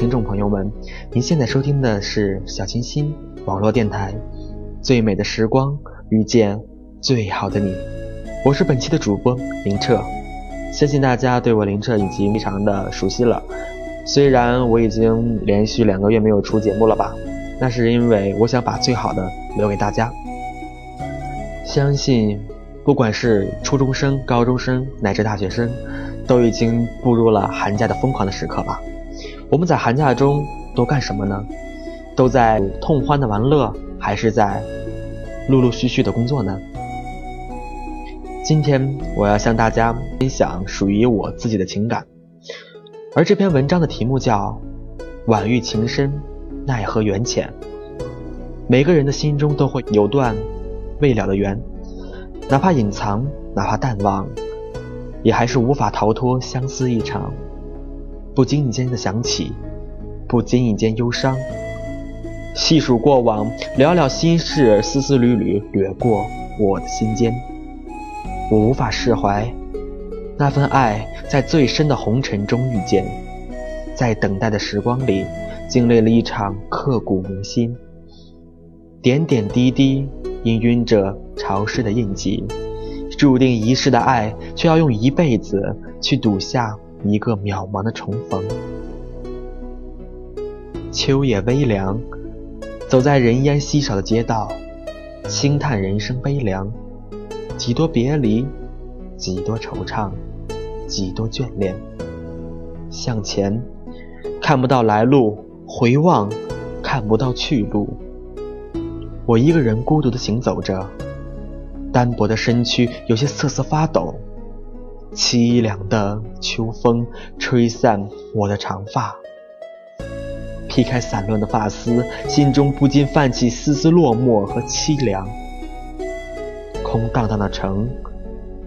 听众朋友们，您现在收听的是小清新网络电台，《最美的时光遇见最好的你》，我是本期的主播林澈。相信大家对我林澈已经非常的熟悉了，虽然我已经连续两个月没有出节目了吧，那是因为我想把最好的留给大家。相信不管是初中生、高中生乃至大学生，都已经步入了寒假的疯狂的时刻吧。我们在寒假中都干什么呢？都在痛欢的玩乐，还是在陆陆续续的工作呢？今天我要向大家分享属于我自己的情感，而这篇文章的题目叫《晚遇情深，奈何缘浅》。每个人的心中都会有段未了的缘，哪怕隐藏，哪怕淡忘，也还是无法逃脱相思一场。不经意间的想起，不经意间忧伤。细数过往，寥寥心事，丝丝缕缕掠过我的心间。我无法释怀，那份爱在最深的红尘中遇见，在等待的时光里，经历了一场刻骨铭心。点点滴滴氤氲着潮湿的印记，注定一世的爱，却要用一辈子去赌下。一个渺茫的重逢，秋夜微凉，走在人烟稀少的街道，轻叹人生悲凉，几多别离，几多惆怅，几多眷恋。向前，看不到来路；回望，看不到去路。我一个人孤独的行走着，单薄的身躯有些瑟瑟发抖。凄凉的秋风吹散我的长发，劈开散乱的发丝，心中不禁泛起丝丝落寞和凄凉。空荡荡的城，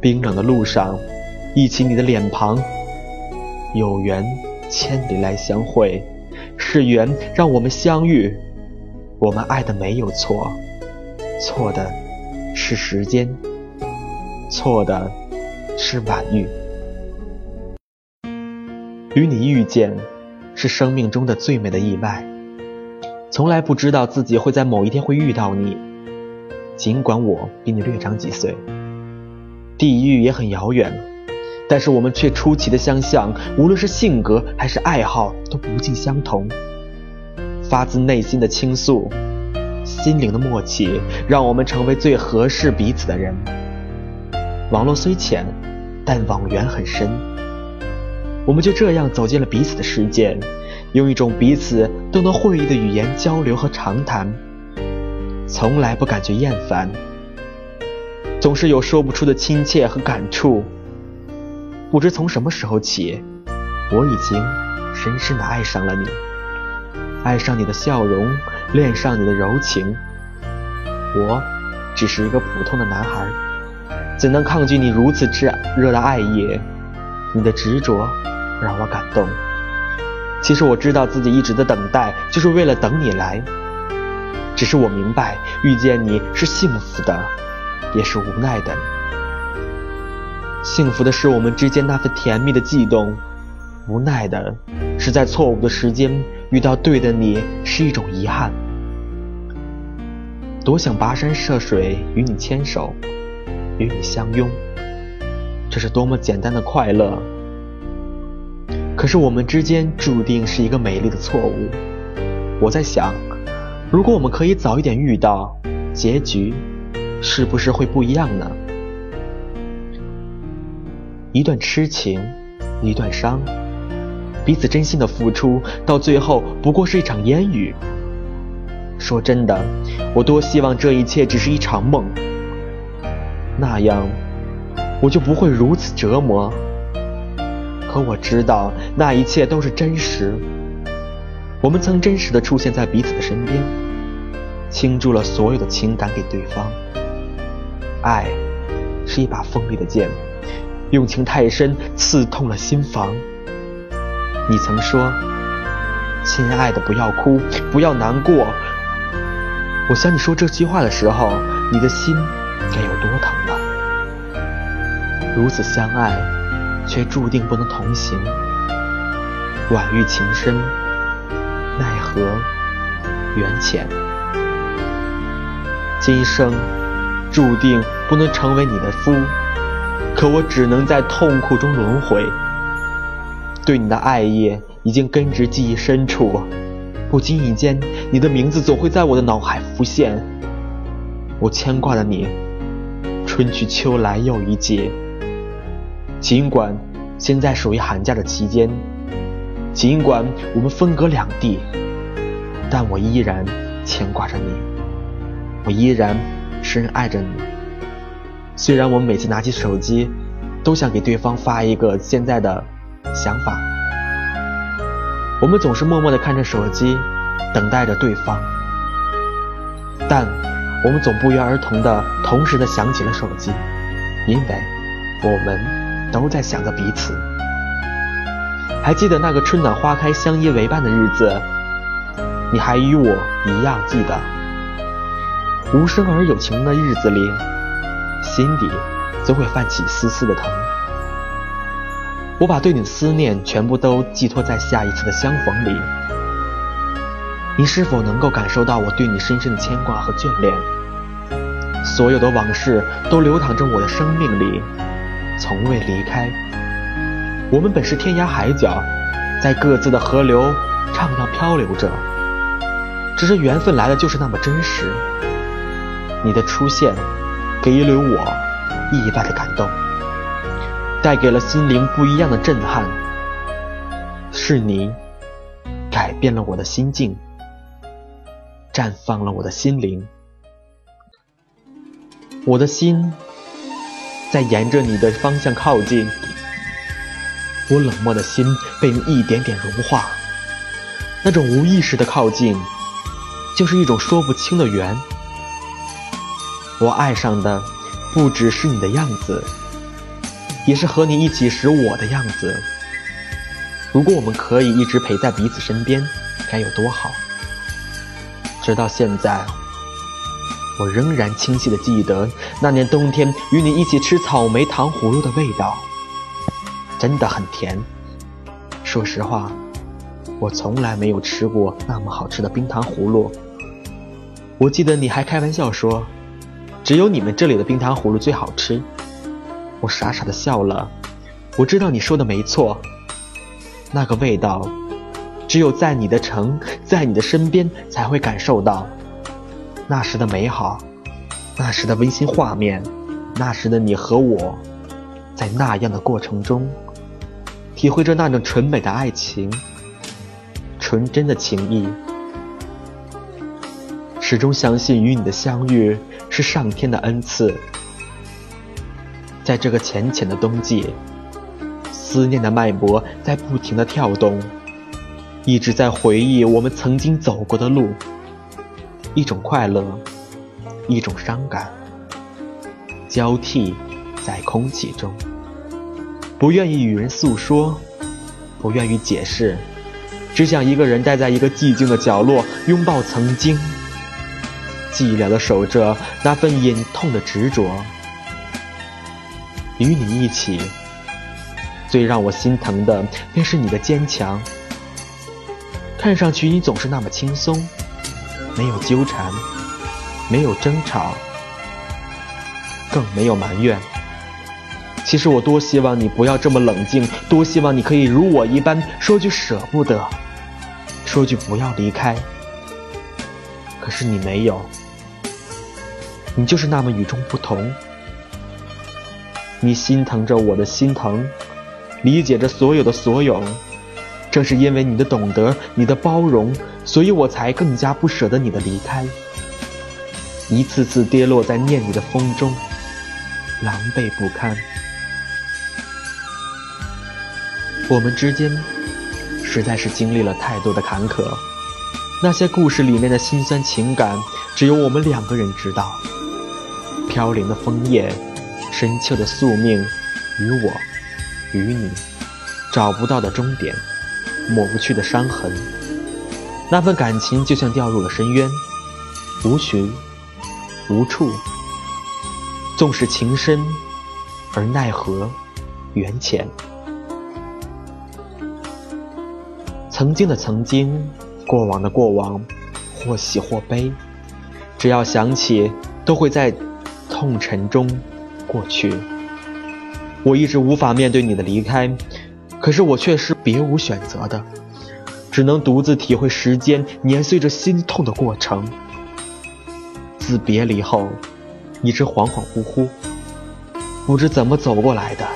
冰冷的路上，忆起你的脸庞。有缘千里来相会，是缘让我们相遇。我们爱的没有错，错的是时间，错的。是晚遇，与你遇见，是生命中的最美的意外。从来不知道自己会在某一天会遇到你，尽管我比你略长几岁，地域也很遥远，但是我们却出奇的相像，无论是性格还是爱好都不尽相同。发自内心的倾诉，心灵的默契，让我们成为最合适彼此的人。网络虽浅，但网缘很深。我们就这样走进了彼此的世界，用一种彼此都能会意的语言交流和长谈，从来不感觉厌烦，总是有说不出的亲切和感触。不知从什么时候起，我已经深深的爱上了你，爱上你的笑容，恋上你的柔情。我只是一个普通的男孩。怎能抗拒你如此炽热的爱意？你的执着让我感动。其实我知道自己一直的等待，就是为了等你来。只是我明白，遇见你是幸福的，也是无奈的。幸福的是我们之间那份甜蜜的悸动，无奈的是在错误的时间遇到对的你是一种遗憾。多想跋山涉水与你牵手，与你相拥，这是多么简单的快乐。可是我们之间注定是一个美丽的错误。我在想，如果我们可以早一点遇到，结局是不是会不一样呢？一段痴情，一段伤，彼此真心的付出，到最后不过是一场烟雨。说真的，我多希望这一切只是一场梦，那样我就不会如此折磨。可我知道，那一切都是真实。我们曾真实的出现在彼此的身边，倾注了所有的情感给对方。爱是一把锋利的剑，用情太深，刺痛了心房。你曾说：“亲爱的，不要哭，不要难过。”我想你说这句话的时候，你的心该有多疼了。如此相爱，却注定不能同行。婉玉情深，奈何缘浅。今生注定不能成为你的夫，可我只能在痛苦中轮回。对你的爱意已经根植记忆深处。不经意间，你的名字总会在我的脑海浮现。我牵挂的你，春去秋来又一季。尽管现在属于寒假的期间，尽管我们分隔两地，但我依然牵挂着你，我依然深爱着你。虽然我们每次拿起手机，都想给对方发一个现在的想法。我们总是默默地看着手机，等待着对方，但我们总不约而同地同时地想起了手机，因为我们都在想着彼此。还记得那个春暖花开、相依为伴的日子，你还与我一样记得。无声而有情的日子里，心底总会泛起丝丝的疼。我把对你的思念全部都寄托在下一次的相逢里，你是否能够感受到我对你深深的牵挂和眷恋？所有的往事都流淌着我的生命里，从未离开。我们本是天涯海角，在各自的河流徜徉漂流着，只是缘分来的就是那么真实。你的出现，给予了我意外的感动。带给了心灵不一样的震撼，是你改变了我的心境，绽放了我的心灵，我的心在沿着你的方向靠近，我冷漠的心被你一点点融化，那种无意识的靠近，就是一种说不清的缘。我爱上的不只是你的样子。也是和你一起时我的样子。如果我们可以一直陪在彼此身边，该有多好！直到现在，我仍然清晰的记得那年冬天与你一起吃草莓糖葫芦的味道，真的很甜。说实话，我从来没有吃过那么好吃的冰糖葫芦。我记得你还开玩笑说，只有你们这里的冰糖葫芦最好吃。我傻傻的笑了，我知道你说的没错，那个味道，只有在你的城，在你的身边才会感受到，那时的美好，那时的温馨画面，那时的你和我，在那样的过程中，体会着那种纯美的爱情，纯真的情谊，始终相信与你的相遇是上天的恩赐。在这个浅浅的冬季，思念的脉搏在不停的跳动，一直在回忆我们曾经走过的路。一种快乐，一种伤感，交替在空气中。不愿意与人诉说，不愿意解释，只想一个人待在一个寂静的角落，拥抱曾经，寂寥的守着那份隐痛的执着。与你一起，最让我心疼的便是你的坚强。看上去你总是那么轻松，没有纠缠，没有争吵，更没有埋怨。其实我多希望你不要这么冷静，多希望你可以如我一般说句舍不得，说句不要离开。可是你没有，你就是那么与众不同。你心疼着我的心疼，理解着所有的所有。正是因为你的懂得，你的包容，所以我才更加不舍得你的离开。一次次跌落在念你的风中，狼狈不堪。我们之间实在是经历了太多的坎坷，那些故事里面的辛酸情感，只有我们两个人知道。飘零的枫叶，深秋的宿命，与我，与你，找不到的终点。抹不去的伤痕，那份感情就像掉入了深渊，无寻无处。纵使情深，而奈何缘浅。曾经的曾经，过往的过往，或喜或悲，只要想起，都会在痛沉中过去。我一直无法面对你的离开。可是我却是别无选择的，只能独自体会时间碾碎着心痛的过程。自别离后，一直恍恍惚惚，不知怎么走过来的。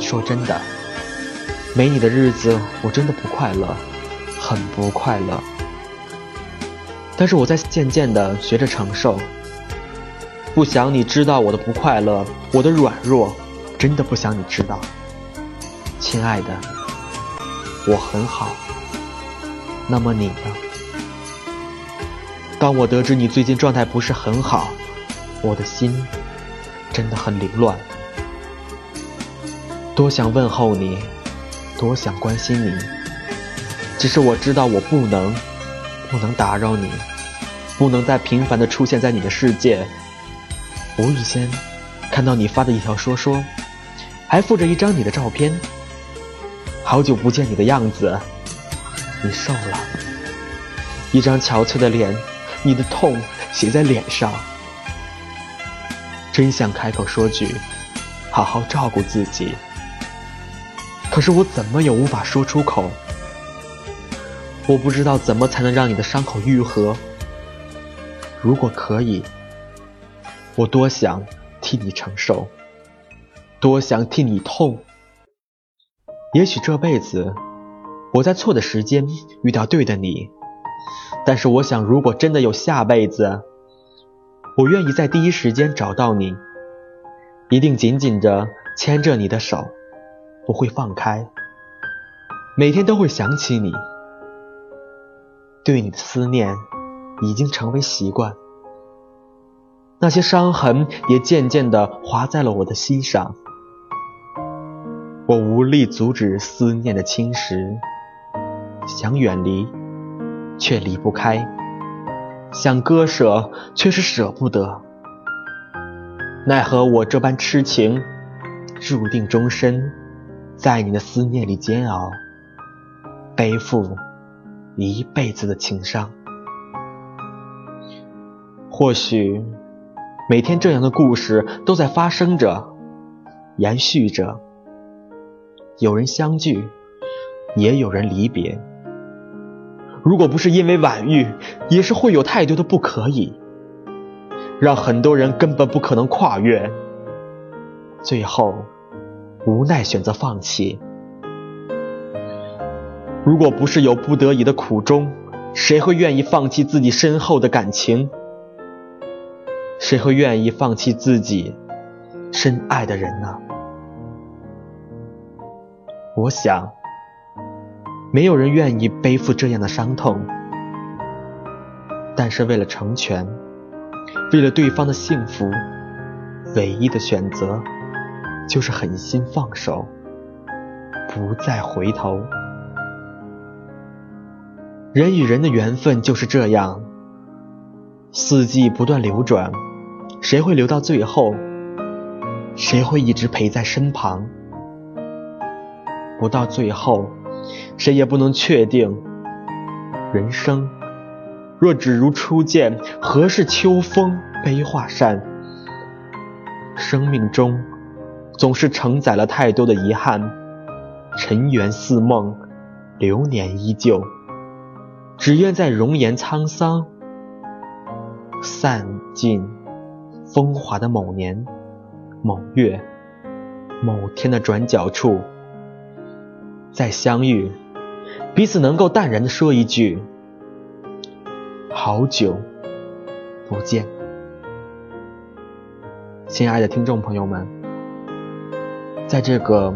说真的，没你的日子，我真的不快乐，很不快乐。但是我在渐渐的学着承受，不想你知道我的不快乐，我的软弱，真的不想你知道。亲爱的，我很好。那么你呢？当我得知你最近状态不是很好，我的心真的很凌乱。多想问候你，多想关心你，只是我知道我不能，不能打扰你，不能再频繁的出现在你的世界。无意间看到你发的一条说说，还附着一张你的照片。好久不见你的样子，你瘦了，一张憔悴的脸，你的痛写在脸上。真想开口说句，好好照顾自己，可是我怎么也无法说出口。我不知道怎么才能让你的伤口愈合。如果可以，我多想替你承受，多想替你痛。也许这辈子，我在错的时间遇到对的你，但是我想，如果真的有下辈子，我愿意在第一时间找到你，一定紧紧着牵着你的手，不会放开，每天都会想起你，对你的思念已经成为习惯，那些伤痕也渐渐的划在了我的心上。我无力阻止思念的侵蚀，想远离，却离不开；想割舍，却是舍不得。奈何我这般痴情，注定终身在你的思念里煎熬，背负一辈子的情伤。或许每天这样的故事都在发生着，延续着。有人相聚，也有人离别。如果不是因为晚遇，也是会有太多的不可以，让很多人根本不可能跨越。最后，无奈选择放弃。如果不是有不得已的苦衷，谁会愿意放弃自己深厚的感情？谁会愿意放弃自己深爱的人呢？我想，没有人愿意背负这样的伤痛，但是为了成全，为了对方的幸福，唯一的选择就是狠心放手，不再回头。人与人的缘分就是这样，四季不断流转，谁会留到最后？谁会一直陪在身旁？不到最后，谁也不能确定，人生若只如初见，何事秋风悲画扇？生命中总是承载了太多的遗憾，尘缘似梦，流年依旧。只愿在容颜沧桑、散尽风华的某年某月某天的转角处，再相遇，彼此能够淡然的说一句。好久不见，亲爱的听众朋友们，在这个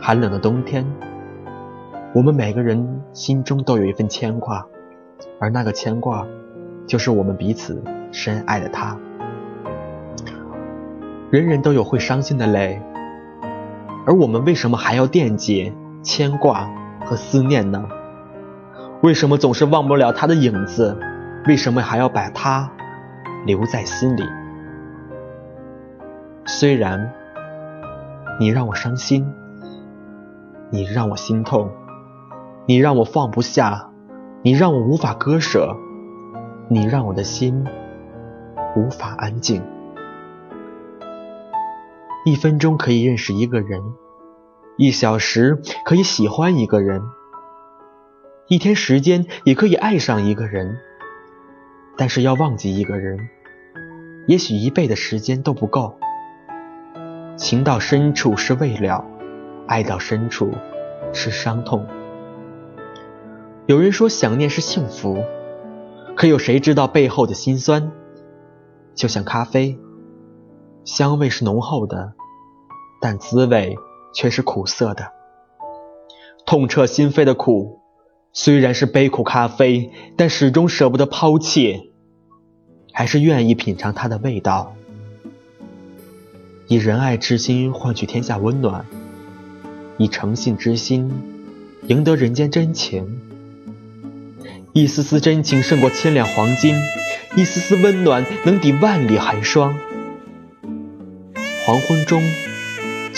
寒冷的冬天，我们每个人心中都有一份牵挂，而那个牵挂，就是我们彼此深爱的他。人人都有会伤心的泪，而我们为什么还要惦记、牵挂和思念呢？为什么总是忘不了他的影子？为什么还要把他留在心里？虽然你让我伤心，你让我心痛，你让我放不下，你让我无法割舍，你让我的心无法安静。一分钟可以认识一个人，一小时可以喜欢一个人。一天时间也可以爱上一个人，但是要忘记一个人，也许一辈的时间都不够。情到深处是未了，爱到深处是伤痛。有人说想念是幸福，可有谁知道背后的辛酸？就像咖啡，香味是浓厚的，但滋味却是苦涩的，痛彻心扉的苦。虽然是杯苦咖啡，但始终舍不得抛弃，还是愿意品尝它的味道。以仁爱之心换取天下温暖，以诚信之心赢得人间真情。一丝丝真情胜过千两黄金，一丝丝温暖能抵万里寒霜。黄昏中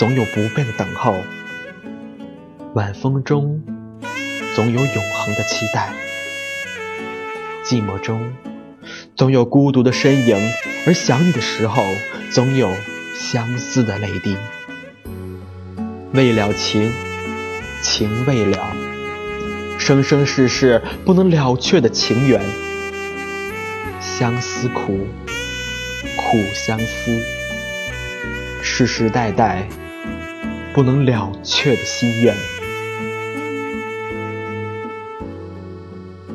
总有不变的等候，晚风中。总有永恒的期待，寂寞中总有孤独的身影，而想你的时候，总有相思的泪滴。未了情，情未了，生生世世不能了却的情缘。相思苦，苦相思，世世代代不能了却的心愿。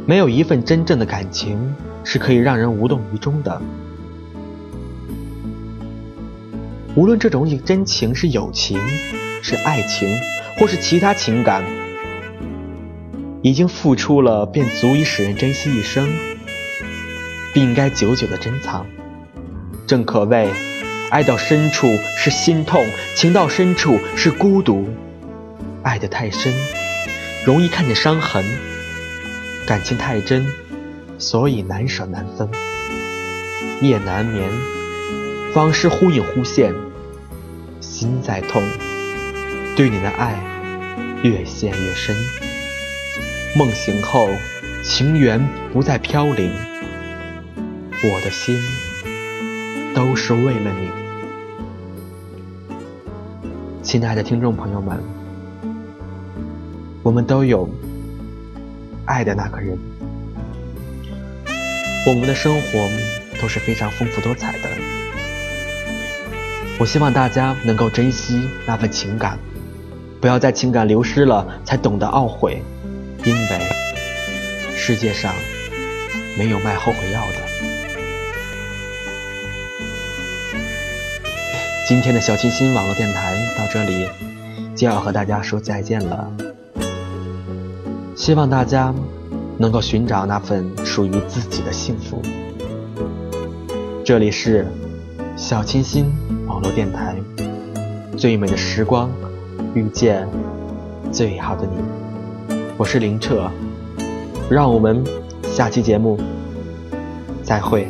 没有一份真正的感情是可以让人无动于衷的。无论这种真情是友情、是爱情，或是其他情感，已经付出了便足以使人珍惜一生，并应该久久的珍藏。正可谓，爱到深处是心痛，情到深处是孤独。爱得太深，容易看见伤痕。感情太真，所以难舍难分。夜难眠，往事忽隐忽现，心在痛，对你的爱越陷越深。梦醒后，情缘不再飘零，我的心都是为了你。亲爱的听众朋友们，我们都有。爱的那个人，我们的生活都是非常丰富多彩的。我希望大家能够珍惜那份情感，不要在情感流失了才懂得懊悔，因为世界上没有卖后悔药的。今天的小清新网络电台到这里就要和大家说再见了。希望大家能够寻找那份属于自己的幸福。这里是小清新网络电台，最美的时光遇见最好的你。我是林澈，让我们下期节目再会。